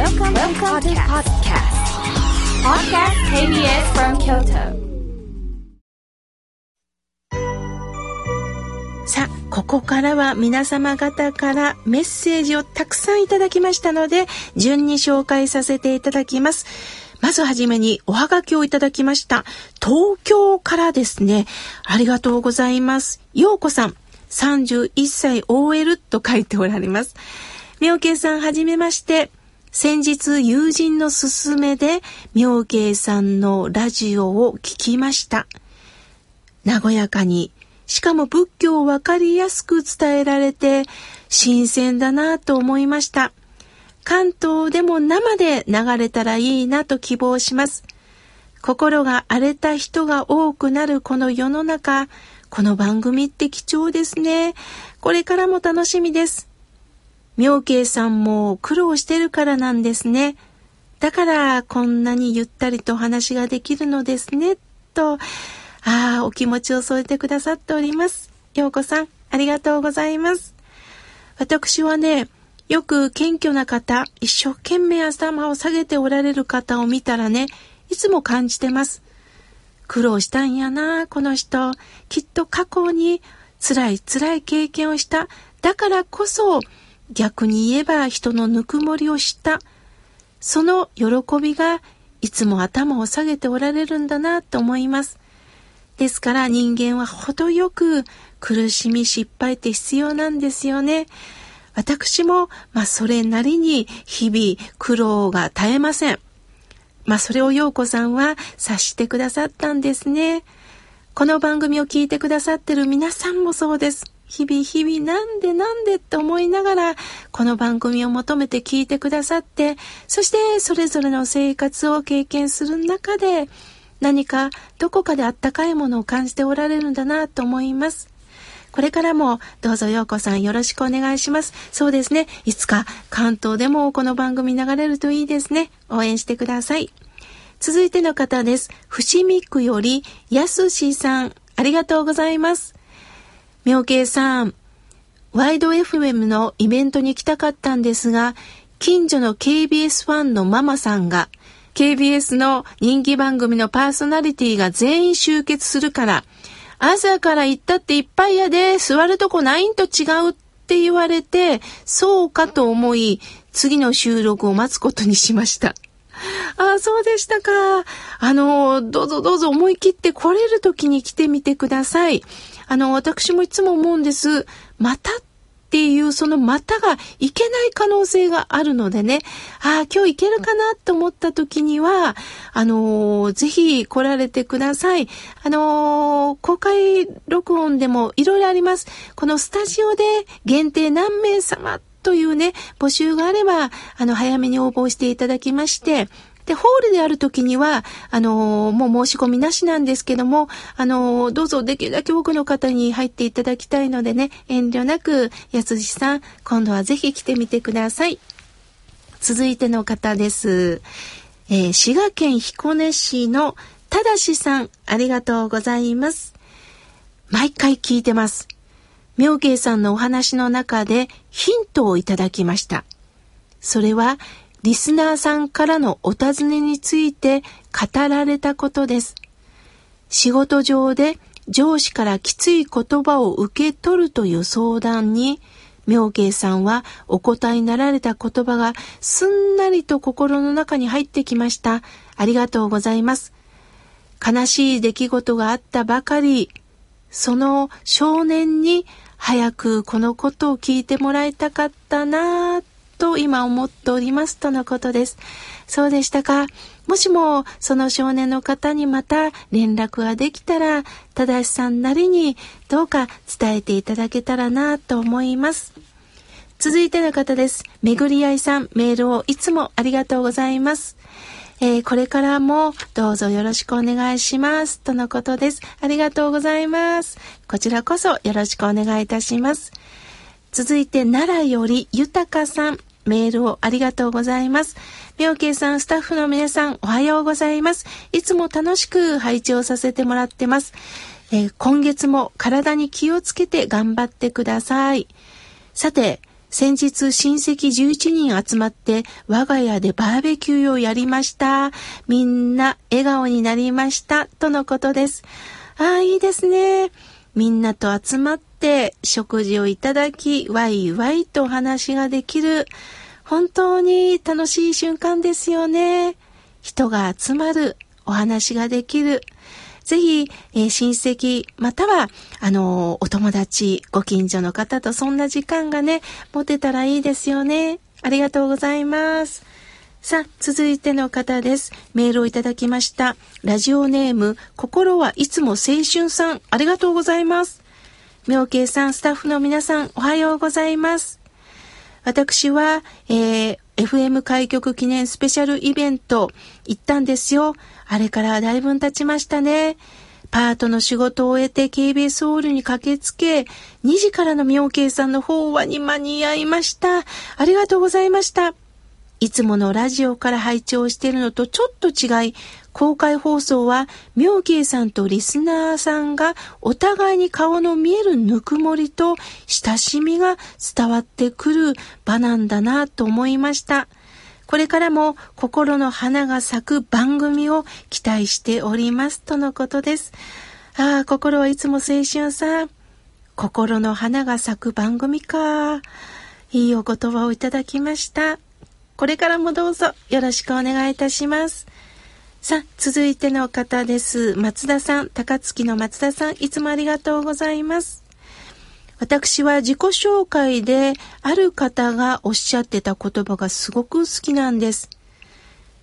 Welcome, Welcome to podcast. Podcast KBS from Kyoto. さあ、ここからは皆様方からメッセージをたくさんいただきましたので、順に紹介させていただきます。まずはじめにおはがきをいただきました。東京からですね。ありがとうございます。ようこさん、31歳 OL と書いておられます。妙慶さんはじめまして。先日友人の勧めで妙慶さんのラジオを聞きました。和やかに、しかも仏教をわかりやすく伝えられて新鮮だなと思いました。関東でも生で流れたらいいなと希望します。心が荒れた人が多くなるこの世の中、この番組って貴重ですね。これからも楽しみです。妙慶さんも苦労してるからなんですね。だからこんなにゆったりとお話ができるのですね。と、ああ、お気持ちを添えてくださっております。ようこさん、ありがとうございます。私はね、よく謙虚な方、一生懸命頭を下げておられる方を見たらね、いつも感じてます。苦労したんやな、この人。きっと過去に辛い辛い経験をした。だからこそ、逆に言えば人のぬくもりを知った。その喜びがいつも頭を下げておられるんだなと思います。ですから人間は程よく苦しみ失敗って必要なんですよね。私も、まあそれなりに日々苦労が絶えません。まあそれを陽子さんは察してくださったんですね。この番組を聞いてくださってる皆さんもそうです。日々日々なんでなんでって思いながら、この番組を求めて聞いてくださって、そしてそれぞれの生活を経験する中で、何かどこかであったかいものを感じておられるんだなと思います。これからもどうぞようこさんよろしくお願いします。そうですね。いつか関東でもこの番組流れるといいですね。応援してください。続いての方です。伏見区よりやすしさん、ありがとうございます。妙慶さん、ワイド FM のイベントに来たかったんですが、近所の KBS ファンのママさんが、KBS の人気番組のパーソナリティが全員集結するから、朝から行ったっていっぱいやで、座るとこないんと違うって言われて、そうかと思い、次の収録を待つことにしました。ああ、そうでしたか。あの、どうぞどうぞ思い切って来れる時に来てみてください。あの、私もいつも思うんです。またっていうそのまたがいけない可能性があるのでね、ああ、今日いけるかなと思った時には、あのー、ぜひ来られてください。あのー、公開録音でもいろいろあります。このスタジオで限定何名様というね、募集があれば、あの、早めに応募していただきまして、で、ホールである時には、あのー、もう申し込みなしなんですけども、あのー、どうぞできるだけ多くの方に入っていただきたいのでね、遠慮なく、やつじさん、今度はぜひ来てみてください。続いての方です。えー、滋賀県彦根市のただしさん、ありがとうございます。毎回聞いてます。妙慶さんのお話の中でヒントをいただきました。それはリスナーさんからのお尋ねについて語られたことです。仕事上で上司からきつい言葉を受け取るという相談に、妙慶さんはお答えになられた言葉がすんなりと心の中に入ってきました。ありがとうございます。悲しい出来事があったばかり、その少年に早くこのことを聞いてもらいたかったなぁと今思っておりますとのことです。そうでしたか。もしもその少年の方にまた連絡ができたら、正さんなりにどうか伝えていただけたらなと思います。続いての方です。めぐりあいさん、メールをいつもありがとうございます。えー、これからもどうぞよろしくお願いします。とのことです。ありがとうございます。こちらこそよろしくお願いいたします。続いて奈良より豊さん。メールをありがとうございます。妙慶さん、スタッフの皆さん、おはようございます。いつも楽しく配置をさせてもらってます。えー、今月も体に気をつけて頑張ってください。さて、先日親戚11人集まって我が家でバーベキューをやりました。みんな笑顔になりました。とのことです。ああ、いいですね。みんなと集まって食事をいただき、ワイワイとお話ができる。本当に楽しい瞬間ですよね。人が集まる。お話ができる。ぜひ、えー、親戚、または、あのー、お友達、ご近所の方とそんな時間がね、持てたらいいですよね。ありがとうございます。さあ、続いての方です。メールをいただきました。ラジオネーム、心はいつも青春さん、ありがとうございます。妙慶さん、スタッフの皆さん、おはようございます。私は、えー、FM 開局記念スペシャルイベント行ったんですよ。あれからだいぶ経ちましたね。パートの仕事を終えて KBS ホールに駆けつけ、2時からの妙慶さんの方話に間に合いました。ありがとうございました。いつものラジオから配置をしてるのとちょっと違い、公開放送は妙慶さんとリスナーさんがお互いに顔の見えるぬくもりと親しみが伝わってくる場なんだなと思いました。これからも心の花が咲く番組を期待しておりますとのことです。ああ、心はいつも青春さん。心の花が咲く番組か。いいお言葉をいただきました。これからもどうぞよろしくお願いいたします。さあ、続いての方です。松田さん、高槻の松田さん、いつもありがとうございます。私は自己紹介である方がおっしゃってた言葉がすごく好きなんです。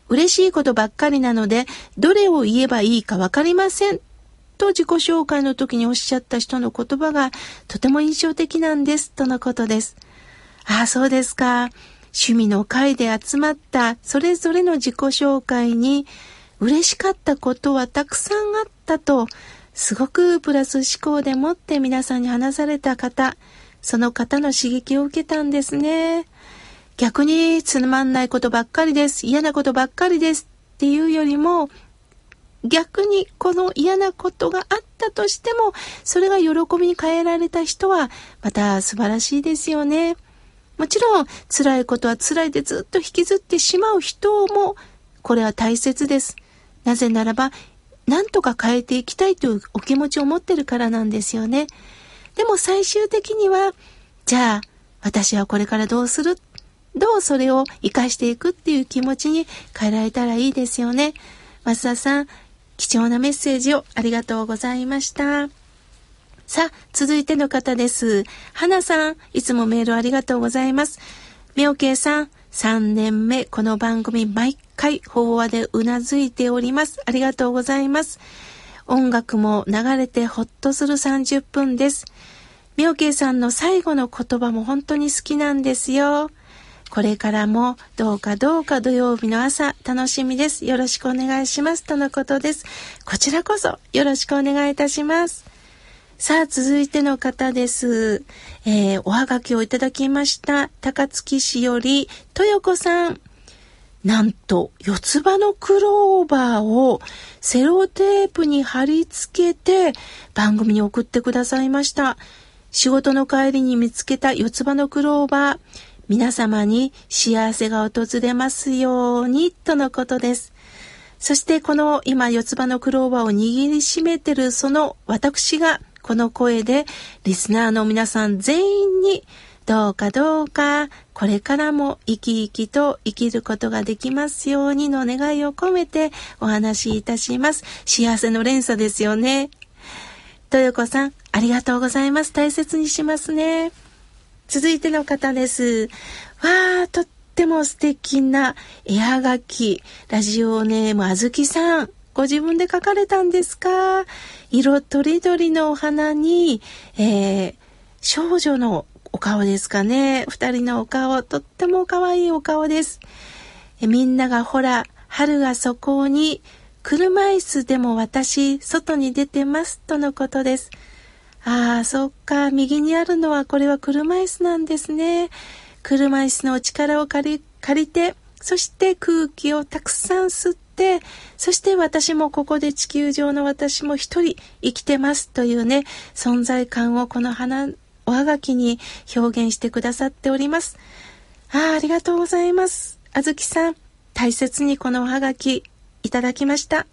嬉しいことばっかりなので、どれを言えばいいかわかりません。と自己紹介の時におっしゃった人の言葉がとても印象的なんです。とのことです。ああ、そうですか。趣味の会で集まったそれぞれの自己紹介に嬉しかったことはたくさんあったとすごくプラス思考でもって皆さんに話された方、その方の刺激を受けたんですね。逆につまんないことばっかりです。嫌なことばっかりですっていうよりも、逆にこの嫌なことがあったとしても、それが喜びに変えられた人は、また素晴らしいですよね。もちろん、辛いことは辛いでずっと引きずってしまう人も、これは大切です。なぜならば、なんとか変えていきたいというお気持ちを持ってるからなんですよね。でも最終的には、じゃあ、私はこれからどうする？どうそれを活かしていくっていう気持ちに変えられたらいいですよね。松田さん、貴重なメッセージをありがとうございました。さあ、続いての方です。花さん、いつもメールありがとうございます。みょうけいさん、3年目、この番組毎回法話でうなずいております。ありがとうございます。音楽も流れてほっとする30分です。妙慶さんの最後の言葉も本当に好きなんですよ。これからもどうかどうか土曜日の朝楽しみです。よろしくお願いします。とのことです。こちらこそよろしくお願いいたします。さあ、続いての方です。えー、おはがきをいただきました。高槻市より、豊子さん。なんと、四つ葉のクローバーをセロテープに貼り付けて番組に送ってくださいました。仕事の帰りに見つけた四つ葉のクローバー。皆様に幸せが訪れますように、とのことです。そしてこの今四つ葉のクローバーを握りしめてるその私がこの声でリスナーの皆さん全員にどうかどうかこれからも生き生きと生きることができますようにの願いを込めてお話しいたします。幸せの連鎖ですよね。豊子さん、ありがとうございます。大切にしますね。続いての方です。わー、とっても素敵な絵はがき。ラジオネームあずきさん。ご自分で書かれたんですか？色とりどりのお花に、えー、少女のお顔ですかね？二人のお顔、とっても可愛いお顔です。えみんながほら、春がそこに、車椅子でも私、外に出てます、とのことです。ああ、そっか。右にあるのは、これは車椅子なんですね。車椅子の力を借り、借りて、そして空気をたくさん吸っ、て、そして私もここで地球上の私も一人生きてますというね、存在感をこの花おはがきに表現してくださっております。ああ、ありがとうございます。あずきさん、大切にこのおはがきいただきました。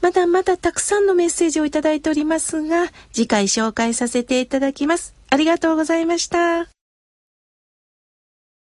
まだまだたくさんのメッセージをいただいておりますが、次回紹介させていただきます。ありがとうございました。